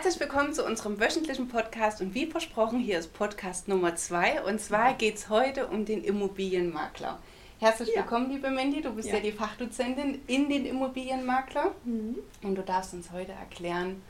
Herzlich willkommen zu unserem wöchentlichen Podcast und wie versprochen, hier ist Podcast Nummer zwei und zwar geht es heute um den Immobilienmakler. Herzlich ja. willkommen, liebe Mandy, du bist ja. ja. die Fachdozentin in den Immobilienmakler mhm. und du darfst uns heute erklären,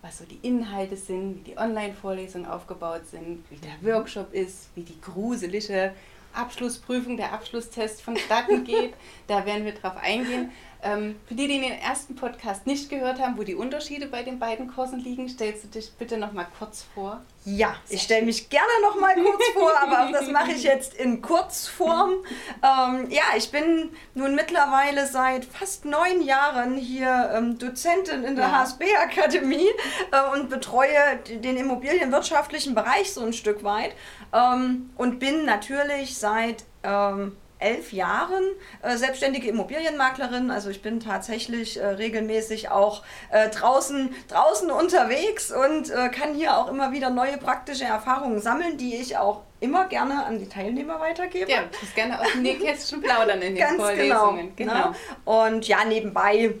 was so die Inhalte sind, wie die Online-Vorlesungen aufgebaut sind, wie der mhm. Workshop ist, wie die gruselige Abschlussprüfung, der Abschlusstest vonstatten geht. da werden wir drauf eingehen. Ähm, für die, die den ersten Podcast nicht gehört haben, wo die Unterschiede bei den beiden Kursen liegen, stellst du dich bitte noch mal kurz vor. Ja, ich stelle mich gerne noch mal kurz vor, aber auch das mache ich jetzt in Kurzform. Ähm, ja, ich bin nun mittlerweile seit fast neun Jahren hier ähm, Dozentin in der ja. HSB-Akademie äh, und betreue den immobilienwirtschaftlichen Bereich so ein Stück weit ähm, und bin natürlich seit ähm, elf Jahren äh, selbstständige Immobilienmaklerin. Also ich bin tatsächlich äh, regelmäßig auch äh, draußen, draußen unterwegs und äh, kann hier auch immer wieder neue praktische Erfahrungen sammeln, die ich auch immer gerne an die Teilnehmer weitergebe. Ja, du kannst gerne aus dem Nähkästchen plaudern in den Ganz genau, Vorlesungen. Genau. genau. Und ja, nebenbei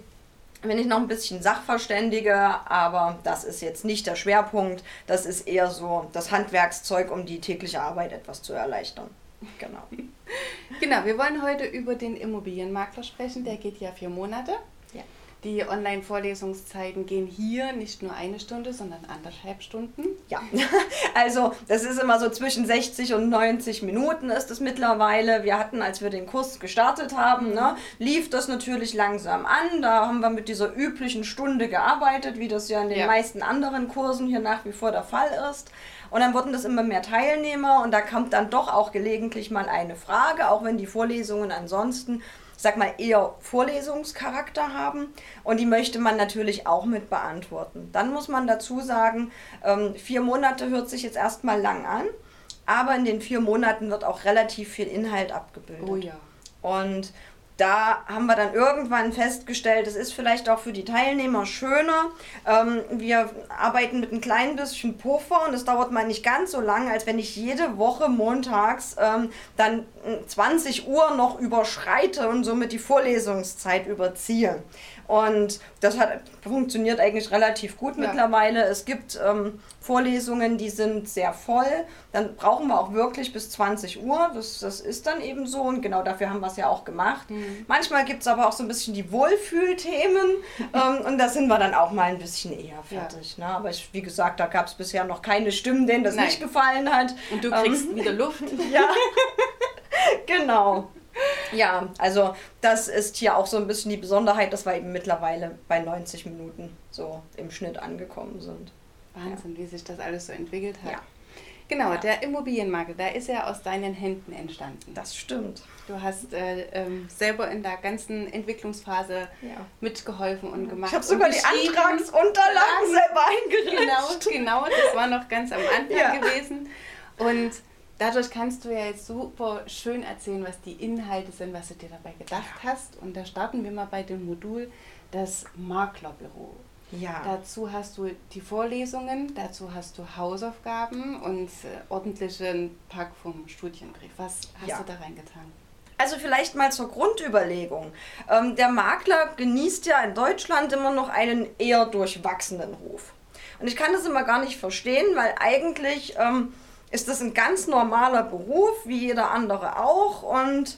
bin ich noch ein bisschen Sachverständige, aber das ist jetzt nicht der Schwerpunkt. Das ist eher so das Handwerkszeug, um die tägliche Arbeit etwas zu erleichtern. Genau. genau, wir wollen heute über den Immobilienmakler sprechen. Der geht ja vier Monate. Die Online-Vorlesungszeiten gehen hier nicht nur eine Stunde, sondern anderthalb Stunden. Ja, also das ist immer so zwischen 60 und 90 Minuten ist es mittlerweile. Wir hatten, als wir den Kurs gestartet haben, ne, lief das natürlich langsam an. Da haben wir mit dieser üblichen Stunde gearbeitet, wie das ja in den ja. meisten anderen Kursen hier nach wie vor der Fall ist. Und dann wurden das immer mehr Teilnehmer und da kommt dann doch auch gelegentlich mal eine Frage, auch wenn die Vorlesungen ansonsten, sag mal, eher Vorlesungscharakter haben. Und die möchte man natürlich auch mit beantworten. Dann muss man dazu sagen, ähm, vier Monate hört sich jetzt erstmal lang an, aber in den vier Monaten wird auch relativ viel Inhalt abgebildet. Oh ja. Und da haben wir dann irgendwann festgestellt, es ist vielleicht auch für die Teilnehmer schöner. Ähm, wir arbeiten mit ein klein bisschen Puffer und es dauert mal nicht ganz so lang, als wenn ich jede Woche montags ähm, dann 20 Uhr noch überschreite und somit die Vorlesungszeit überziehe. Und das hat funktioniert eigentlich relativ gut ja. mittlerweile. Es gibt ähm, Vorlesungen, die sind sehr voll. Dann brauchen wir auch wirklich bis 20 Uhr. Das, das ist dann eben so und genau dafür haben wir es ja auch gemacht. Mhm. Manchmal gibt es aber auch so ein bisschen die Wohlfühlthemen ähm, und da sind wir dann auch mal ein bisschen eher fertig. Ja. Ne? Aber ich, wie gesagt, da gab es bisher noch keine Stimmen, denen das Nein. nicht gefallen hat. Und du kriegst ähm, wieder Luft. ja, genau. Ja, also das ist hier auch so ein bisschen die Besonderheit, dass wir eben mittlerweile bei 90 Minuten so im Schnitt angekommen sind. Wahnsinn, wie sich das alles so entwickelt hat. Ja. Genau, ja. der Immobilienmarkt, da ist ja aus deinen Händen entstanden. Das stimmt. Du hast äh, ähm, selber in der ganzen Entwicklungsphase ja. mitgeholfen und gemacht. Ich habe sogar die Antragsunterlagen selber eingerichtet. Genau, genau, das war noch ganz am Anfang gewesen. Und dadurch kannst du ja jetzt super schön erzählen, was die Inhalte sind, was du dir dabei gedacht hast. Und da starten wir mal bei dem Modul das Maklerbüro. Ja. Dazu hast du die Vorlesungen, dazu hast du Hausaufgaben und äh, ordentlichen Pack vom Studienbrief. Was hast ja. du da reingetan? Also vielleicht mal zur Grundüberlegung. Ähm, der Makler genießt ja in Deutschland immer noch einen eher durchwachsenen Ruf. Und ich kann das immer gar nicht verstehen, weil eigentlich ähm, ist das ein ganz normaler Beruf, wie jeder andere auch. Und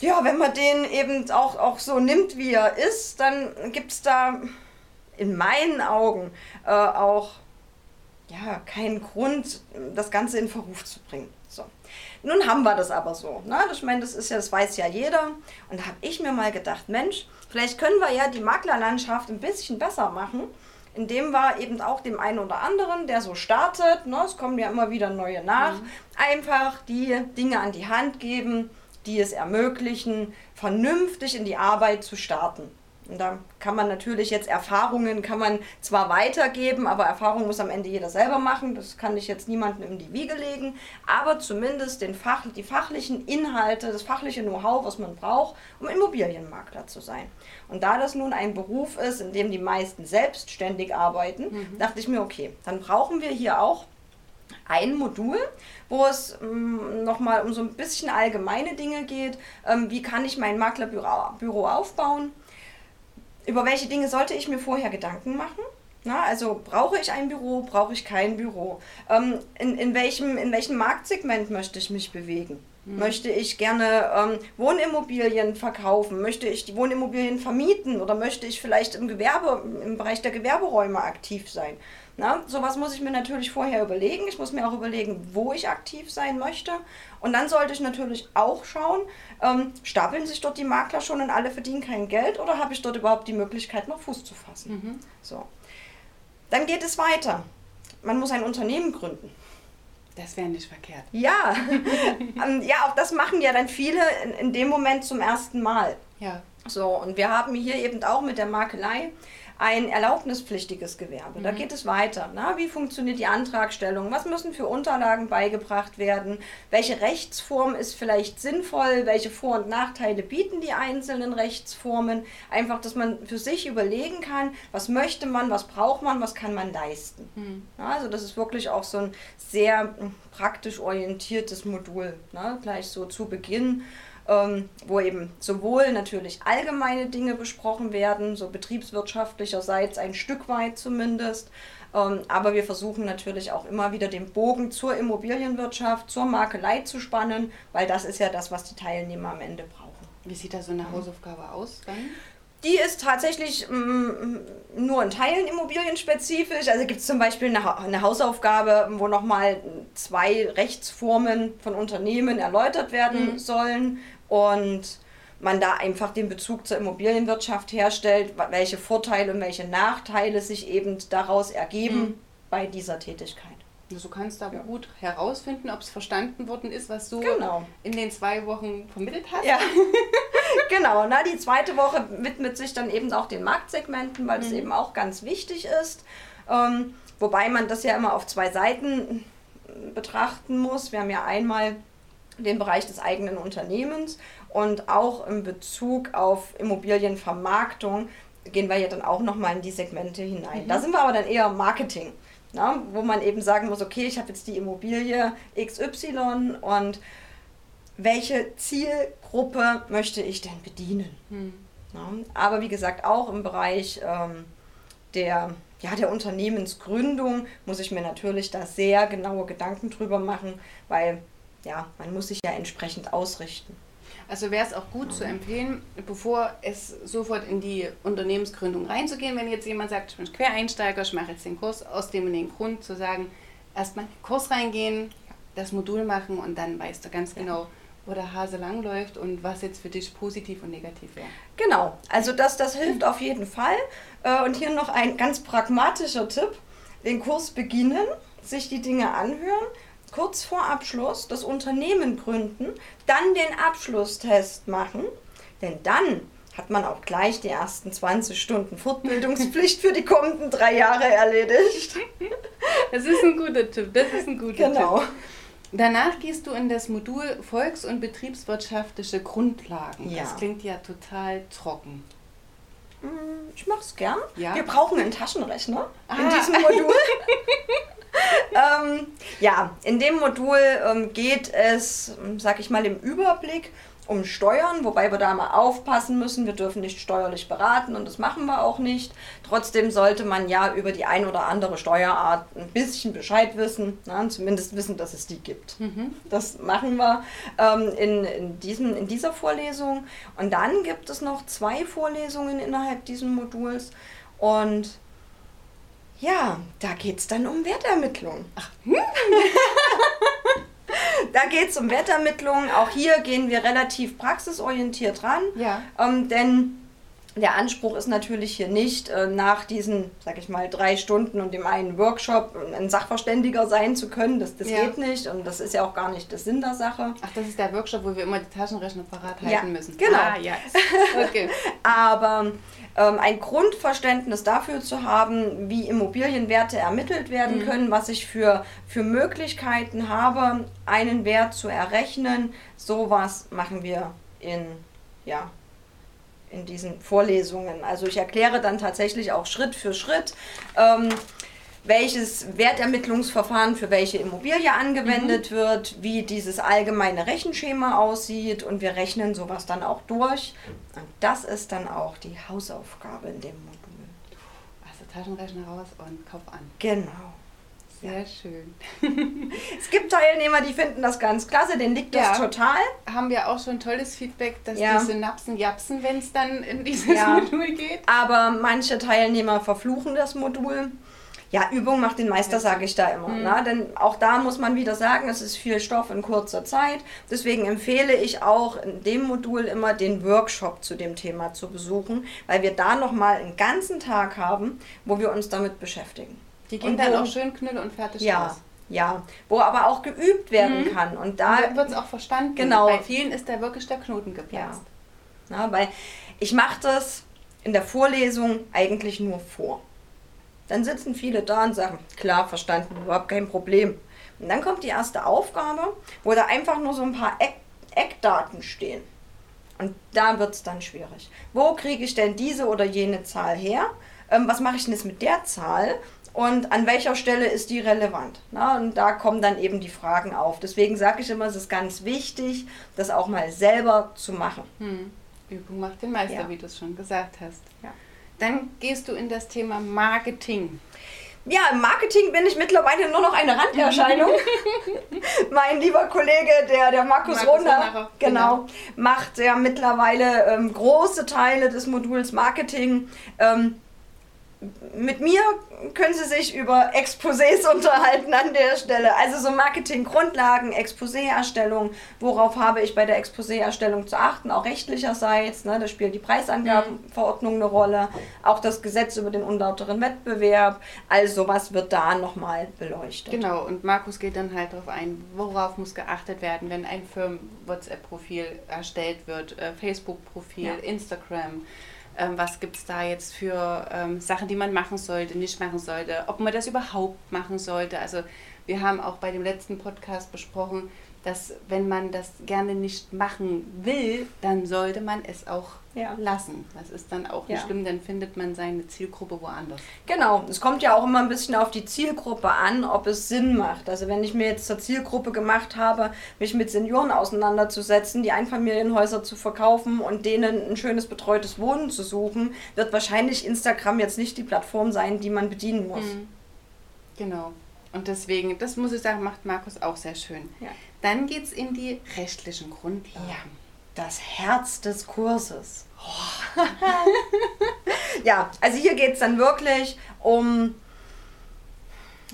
ja, wenn man den eben auch, auch so nimmt, wie er ist, dann gibt es da in meinen Augen äh, auch ja, keinen Grund, das Ganze in Verruf zu bringen. So. Nun haben wir das aber so. Ne? Ich meine, das ist ja, das weiß ja jeder. Und da habe ich mir mal gedacht, Mensch, vielleicht können wir ja die Maklerlandschaft ein bisschen besser machen indem wir eben auch dem einen oder anderen, der so startet, ne, es kommen ja immer wieder neue nach, mhm. einfach die Dinge an die Hand geben, die es ermöglichen, vernünftig in die Arbeit zu starten. Und da kann man natürlich jetzt Erfahrungen, kann man zwar weitergeben, aber Erfahrung muss am Ende jeder selber machen. Das kann ich jetzt niemandem in die Wiege legen. Aber zumindest den Fach, die fachlichen Inhalte, das fachliche Know-how, was man braucht, um Immobilienmakler zu sein. Und da das nun ein Beruf ist, in dem die meisten selbstständig arbeiten, mhm. dachte ich mir, okay, dann brauchen wir hier auch ein Modul, wo es ähm, nochmal um so ein bisschen allgemeine Dinge geht. Ähm, wie kann ich mein Maklerbüro Büro aufbauen? Über welche Dinge sollte ich mir vorher Gedanken machen? Na, also brauche ich ein Büro, brauche ich kein Büro? Ähm, in, in, welchem, in welchem Marktsegment möchte ich mich bewegen? Mhm. Möchte ich gerne ähm, Wohnimmobilien verkaufen? Möchte ich die Wohnimmobilien vermieten? Oder möchte ich vielleicht im Gewerbe, im Bereich der Gewerberäume aktiv sein? Na, sowas muss ich mir natürlich vorher überlegen. Ich muss mir auch überlegen, wo ich aktiv sein möchte. Und dann sollte ich natürlich auch schauen, ähm, stapeln sich dort die Makler schon und alle verdienen kein Geld oder habe ich dort überhaupt die Möglichkeit, noch Fuß zu fassen? Mhm. So. Dann geht es weiter. Man muss ein Unternehmen gründen. Das wäre nicht verkehrt. Ja. Ähm, ja, auch das machen ja dann viele in, in dem Moment zum ersten Mal. Ja. So, und wir haben hier eben auch mit der Makelei ein erlaubnispflichtiges Gewerbe. Mhm. Da geht es weiter. Na, wie funktioniert die Antragstellung? Was müssen für Unterlagen beigebracht werden? Welche Rechtsform ist vielleicht sinnvoll? Welche Vor- und Nachteile bieten die einzelnen Rechtsformen? Einfach, dass man für sich überlegen kann, was möchte man, was braucht man, was kann man leisten. Mhm. Also das ist wirklich auch so ein sehr hm, praktisch orientiertes Modul. Na, gleich so zu Beginn ähm, wo eben sowohl natürlich allgemeine Dinge besprochen werden, so betriebswirtschaftlicherseits ein Stück weit zumindest, ähm, aber wir versuchen natürlich auch immer wieder den Bogen zur Immobilienwirtschaft, zur Makelei zu spannen, weil das ist ja das, was die Teilnehmer am Ende brauchen. Wie sieht da so eine Hausaufgabe aus dann? Die ist tatsächlich mm, nur in Teilen immobilienspezifisch. Also gibt es zum Beispiel eine, eine Hausaufgabe, wo nochmal zwei Rechtsformen von Unternehmen erläutert werden mhm. sollen und man da einfach den Bezug zur Immobilienwirtschaft herstellt, welche Vorteile und welche Nachteile sich eben daraus ergeben mhm. bei dieser Tätigkeit. Also du kannst aber ja. gut herausfinden, ob es verstanden worden ist, was du genau. in den zwei Wochen vermittelt hast. Ja. genau, na, die zweite Woche widmet sich dann eben auch den Marktsegmenten, weil mhm. das eben auch ganz wichtig ist. Ähm, wobei man das ja immer auf zwei Seiten betrachten muss. Wir haben ja einmal den Bereich des eigenen Unternehmens und auch in Bezug auf Immobilienvermarktung gehen wir ja dann auch nochmal in die Segmente hinein. Mhm. Da sind wir aber dann eher Marketing, na, wo man eben sagen muss, okay, ich habe jetzt die Immobilie XY und welche Zielgruppe möchte ich denn bedienen? Mhm. Na, aber wie gesagt, auch im Bereich ähm, der, ja, der Unternehmensgründung muss ich mir natürlich da sehr genaue Gedanken drüber machen, weil ja, man muss sich ja entsprechend ausrichten. Also wäre es auch gut zu empfehlen, bevor es sofort in die Unternehmensgründung reinzugehen, wenn jetzt jemand sagt, ich bin Quereinsteiger, ich mache jetzt den Kurs aus dem und dem Grund, zu sagen, erstmal in den Kurs reingehen, das Modul machen und dann weißt du ganz genau, wo der Hase langläuft und was jetzt für dich positiv und negativ wäre. Genau, also das, das hilft auf jeden Fall. Äh, und hier noch ein ganz pragmatischer Tipp, den Kurs beginnen, sich die Dinge anhören, kurz vor Abschluss das Unternehmen gründen, dann den Abschlusstest machen, denn dann hat man auch gleich die ersten 20 Stunden Fortbildungspflicht für die kommenden drei Jahre erledigt. Das ist ein guter Tipp. Das ist ein guter genau. Tipp. Danach gehst du in das Modul Volks- und betriebswirtschaftliche Grundlagen. Ja. Das klingt ja total trocken. Hm, ich mache es gern. Ja. Wir brauchen einen Taschenrechner ah. in diesem Modul. ähm, ja, in dem Modul ähm, geht es, sag ich mal, im Überblick um Steuern, wobei wir da mal aufpassen müssen, wir dürfen nicht steuerlich beraten und das machen wir auch nicht. Trotzdem sollte man ja über die ein oder andere Steuerart ein bisschen Bescheid wissen, na, zumindest wissen, dass es die gibt. Mhm. Das machen wir ähm, in, in, diesem, in dieser Vorlesung. Und dann gibt es noch zwei Vorlesungen innerhalb dieses Moduls und ja, da geht es dann um Wertermittlung. Ach. da geht es um Wertermittlung. Auch hier gehen wir relativ praxisorientiert ran. Ja. Ähm, denn der Anspruch ist natürlich hier nicht, äh, nach diesen, sag ich mal, drei Stunden und dem einen Workshop ein Sachverständiger sein zu können. Das, das ja. geht nicht und das ist ja auch gar nicht der Sinn der Sache. Ach, das ist der Workshop, wo wir immer die Taschenrechner parat halten ja, müssen. Genau. Ah, ja. Okay. Aber ähm, ein Grundverständnis dafür zu haben, wie Immobilienwerte ermittelt werden mhm. können, was ich für, für Möglichkeiten habe, einen Wert zu errechnen. Sowas machen wir in, ja, in diesen Vorlesungen. Also ich erkläre dann tatsächlich auch Schritt für Schritt. Ähm, welches Wertermittlungsverfahren für welche Immobilie angewendet mhm. wird, wie dieses allgemeine Rechenschema aussieht und wir rechnen sowas dann auch durch. Und das ist dann auch die Hausaufgabe in dem Modul. Also Taschenrechner raus und Kopf an. Genau. Sehr ja. schön. es gibt Teilnehmer, die finden das ganz klasse, denen liegt das ja. total. Haben wir auch schon tolles Feedback, dass ja. die Synapsen japsen, wenn es dann in dieses Modul geht. Aber manche Teilnehmer verfluchen das Modul. Ja, Übung macht den Meister, sage ich da immer. Mhm. Ne? Denn auch da muss man wieder sagen, es ist viel Stoff in kurzer Zeit. Deswegen empfehle ich auch in dem Modul immer den Workshop zu dem Thema zu besuchen, weil wir da nochmal einen ganzen Tag haben, wo wir uns damit beschäftigen. Die gehen dann wo, auch schön knülle und fertig ja, raus. Ja, wo aber auch geübt werden mhm. kann. Und da wird es auch verstanden. Genau. Bei vielen ist da wirklich der Knoten geplatzt. Ja. ja weil ich mache das in der Vorlesung eigentlich nur vor. Dann sitzen viele da und sagen, klar, verstanden, überhaupt kein Problem. Und dann kommt die erste Aufgabe, wo da einfach nur so ein paar Eck Eckdaten stehen. Und da wird es dann schwierig. Wo kriege ich denn diese oder jene Zahl her? Ähm, was mache ich denn jetzt mit der Zahl? Und an welcher Stelle ist die relevant? Na, und da kommen dann eben die Fragen auf. Deswegen sage ich immer, es ist ganz wichtig, das auch mal selber zu machen. Hm. Übung macht den Meister, ja. wie du es schon gesagt hast. Ja. Dann gehst du in das Thema Marketing. Ja, im Marketing bin ich mittlerweile nur noch eine Randerscheinung. mein lieber Kollege, der, der Markus, Markus Rohner, genau, genau, macht ja mittlerweile ähm, große Teile des Moduls Marketing. Ähm, mit mir können Sie sich über Exposés unterhalten an der Stelle. Also so Marketinggrundlagen, Exposé-Erstellung. Worauf habe ich bei der Exposé-Erstellung zu achten? Auch rechtlicherseits. Ne? Da spielt die Preisangabenverordnung eine Rolle. Auch das Gesetz über den unlauteren Wettbewerb. Also was wird da nochmal beleuchtet. Genau, und Markus geht dann halt darauf ein, worauf muss geachtet werden, wenn ein Firmen-WhatsApp-Profil erstellt wird, äh, Facebook-Profil, ja. Instagram ähm, was gibt es da jetzt für ähm, Sachen, die man machen sollte, nicht machen sollte, ob man das überhaupt machen sollte. Also wir haben auch bei dem letzten Podcast besprochen, dass wenn man das gerne nicht machen will, dann sollte man es auch ja. lassen. Das ist dann auch nicht ja. schlimm, dann findet man seine Zielgruppe woanders. Genau, es kommt ja auch immer ein bisschen auf die Zielgruppe an, ob es Sinn macht. Also wenn ich mir jetzt zur Zielgruppe gemacht habe, mich mit Senioren auseinanderzusetzen, die Einfamilienhäuser zu verkaufen und denen ein schönes betreutes Wohnen zu suchen, wird wahrscheinlich Instagram jetzt nicht die Plattform sein, die man bedienen muss. Mhm. Genau. Und deswegen, das muss ich sagen, macht Markus auch sehr schön. Ja. Dann geht es in die rechtlichen Grundlagen. Ja, das Herz des Kurses. Oh. ja, also hier geht es dann wirklich um,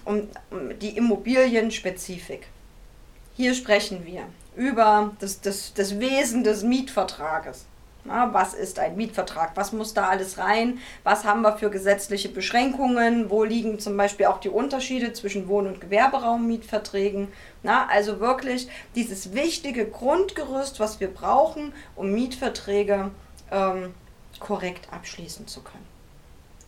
um, um die Immobilienspezifik. Hier sprechen wir über das, das, das Wesen des Mietvertrages. Na, was ist ein Mietvertrag? Was muss da alles rein? Was haben wir für gesetzliche Beschränkungen? Wo liegen zum Beispiel auch die Unterschiede zwischen Wohn- und Gewerberaummietverträgen? Na, also wirklich dieses wichtige Grundgerüst, was wir brauchen, um Mietverträge ähm, korrekt abschließen zu können.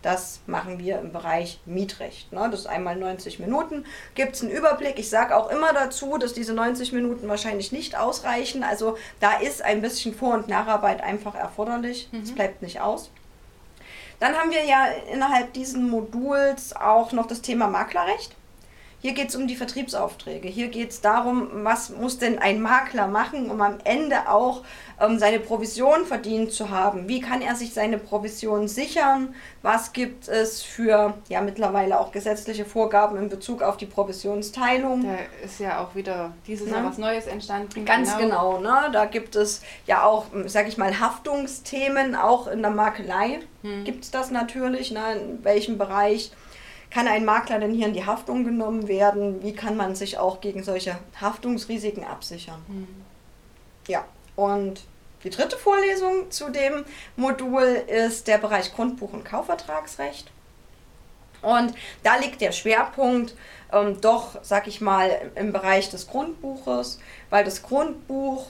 Das machen wir im Bereich Mietrecht. Ne? Das ist einmal 90 Minuten. Gibt es einen Überblick. Ich sage auch immer dazu, dass diese 90 Minuten wahrscheinlich nicht ausreichen. Also da ist ein bisschen Vor- und Nacharbeit einfach erforderlich. Es mhm. bleibt nicht aus. Dann haben wir ja innerhalb diesen Moduls auch noch das Thema Maklerrecht. Hier geht es um die Vertriebsaufträge. Hier geht es darum, was muss denn ein Makler machen, um am Ende auch ähm, seine Provision verdient zu haben. Wie kann er sich seine Provision sichern? Was gibt es für ja mittlerweile auch gesetzliche Vorgaben in Bezug auf die Provisionsteilung? Da ist ja auch wieder dieses Jahr was Neues entstanden. Ganz genau, genau ne? Da gibt es ja auch, sag ich mal, Haftungsthemen, auch in der Makelei hm. gibt es das natürlich, ne? in welchem Bereich kann ein Makler denn hier in die Haftung genommen werden? Wie kann man sich auch gegen solche Haftungsrisiken absichern? Mhm. Ja, und die dritte Vorlesung zu dem Modul ist der Bereich Grundbuch- und Kaufvertragsrecht. Und da liegt der Schwerpunkt ähm, doch, sag ich mal, im Bereich des Grundbuches, weil das Grundbuch,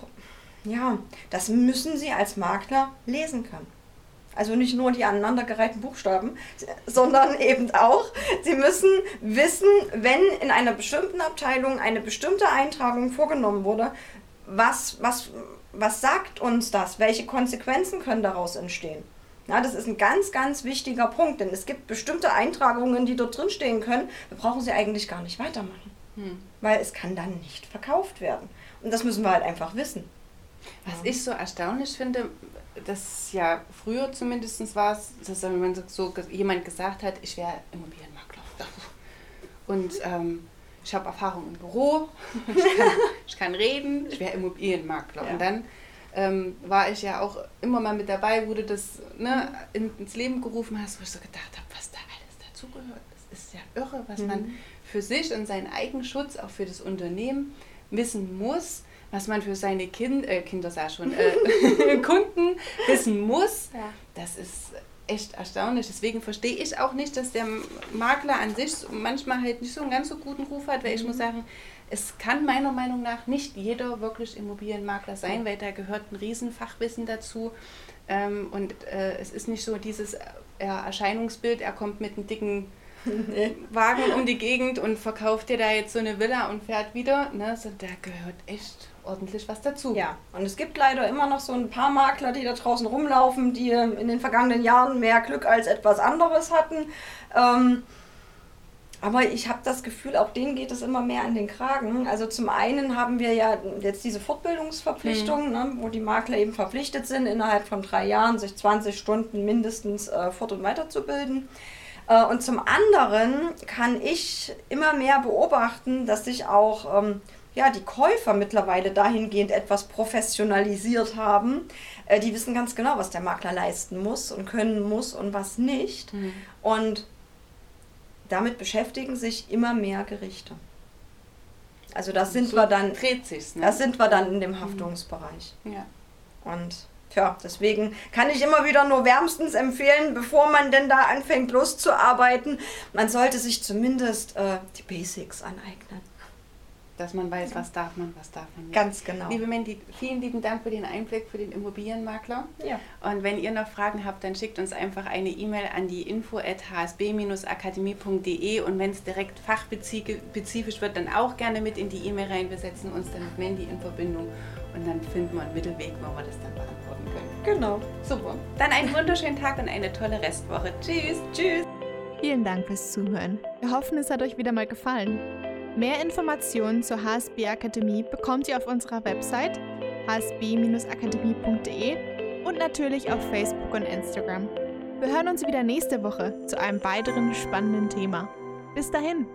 ja, das müssen Sie als Makler lesen können. Also nicht nur die aneinandergereihten Buchstaben, sondern eben auch, Sie müssen wissen, wenn in einer bestimmten Abteilung eine bestimmte Eintragung vorgenommen wurde, was, was, was sagt uns das? Welche Konsequenzen können daraus entstehen? Ja, das ist ein ganz, ganz wichtiger Punkt, denn es gibt bestimmte Eintragungen, die dort drin stehen können. Da brauchen Sie eigentlich gar nicht weitermachen, hm. weil es kann dann nicht verkauft werden. Und das müssen wir halt einfach wissen. Was ja. ich so erstaunlich finde, das ja früher zumindest war es, dass wenn man so jemand gesagt hat, ich wäre Immobilienmakler. Und ähm, ich habe Erfahrung im Büro, ich kann, ich kann reden, ich wäre Immobilienmakler. Ja. Und dann ähm, war ich ja auch immer mal mit dabei, wo du das ne, ins Leben gerufen hast, wo ich so gedacht habe, was da alles dazugehört. Das ist ja irre, was mhm. man für sich und seinen Eigenschutz, auch für das Unternehmen wissen muss, was man für seine kind, äh, Kinder sah schon, äh, Kunden wissen muss. Ja. Das ist echt erstaunlich. Deswegen verstehe ich auch nicht, dass der Makler an sich manchmal halt nicht so einen ganz so guten Ruf hat, weil mhm. ich muss sagen, es kann meiner Meinung nach nicht jeder wirklich Immobilienmakler sein, weil da gehört ein Riesenfachwissen dazu. Ähm, und äh, es ist nicht so dieses äh, Erscheinungsbild, er kommt mit einem dicken Wagen um die Gegend und verkauft dir da jetzt so eine Villa und fährt wieder. Ne? So, da gehört echt ordentlich was dazu. Ja, und es gibt leider immer noch so ein paar Makler, die da draußen rumlaufen, die in den vergangenen Jahren mehr Glück als etwas anderes hatten. Ähm, aber ich habe das Gefühl, auch denen geht es immer mehr an den Kragen. Also zum einen haben wir ja jetzt diese Fortbildungsverpflichtung, mhm. ne, wo die Makler eben verpflichtet sind, innerhalb von drei Jahren sich 20 Stunden mindestens äh, fort- und weiterzubilden. Äh, und zum anderen kann ich immer mehr beobachten, dass sich auch ähm, ja, die Käufer mittlerweile dahingehend etwas professionalisiert haben. Äh, die wissen ganz genau, was der Makler leisten muss und können muss und was nicht. Mhm. Und damit beschäftigen sich immer mehr Gerichte. Also das sind so wir dann. Dreht sich's, ne? Das sind wir dann in dem Haftungsbereich. Ja. Und ja, deswegen kann ich immer wieder nur wärmstens empfehlen, bevor man denn da anfängt loszuarbeiten, man sollte sich zumindest äh, die Basics aneignen dass man weiß, was darf man, was darf man nicht. Ganz genau. Liebe Mandy, vielen lieben Dank für den Einblick für den Immobilienmakler. Ja. Und wenn ihr noch Fragen habt, dann schickt uns einfach eine E-Mail an die info at hsb-akademie.de und wenn es direkt fachspezifisch wird, dann auch gerne mit in die E-Mail rein. Wir setzen uns dann mit Mandy in Verbindung und dann finden wir einen Mittelweg, wo wir das dann beantworten können. Genau. Super. Dann einen wunderschönen Tag und eine tolle Restwoche. Tschüss. Tschüss. Vielen Dank fürs Zuhören. Wir hoffen, es hat euch wieder mal gefallen. Mehr Informationen zur HSB Akademie bekommt ihr auf unserer Website hsb-akademie.de und natürlich auf Facebook und Instagram. Wir hören uns wieder nächste Woche zu einem weiteren spannenden Thema. Bis dahin!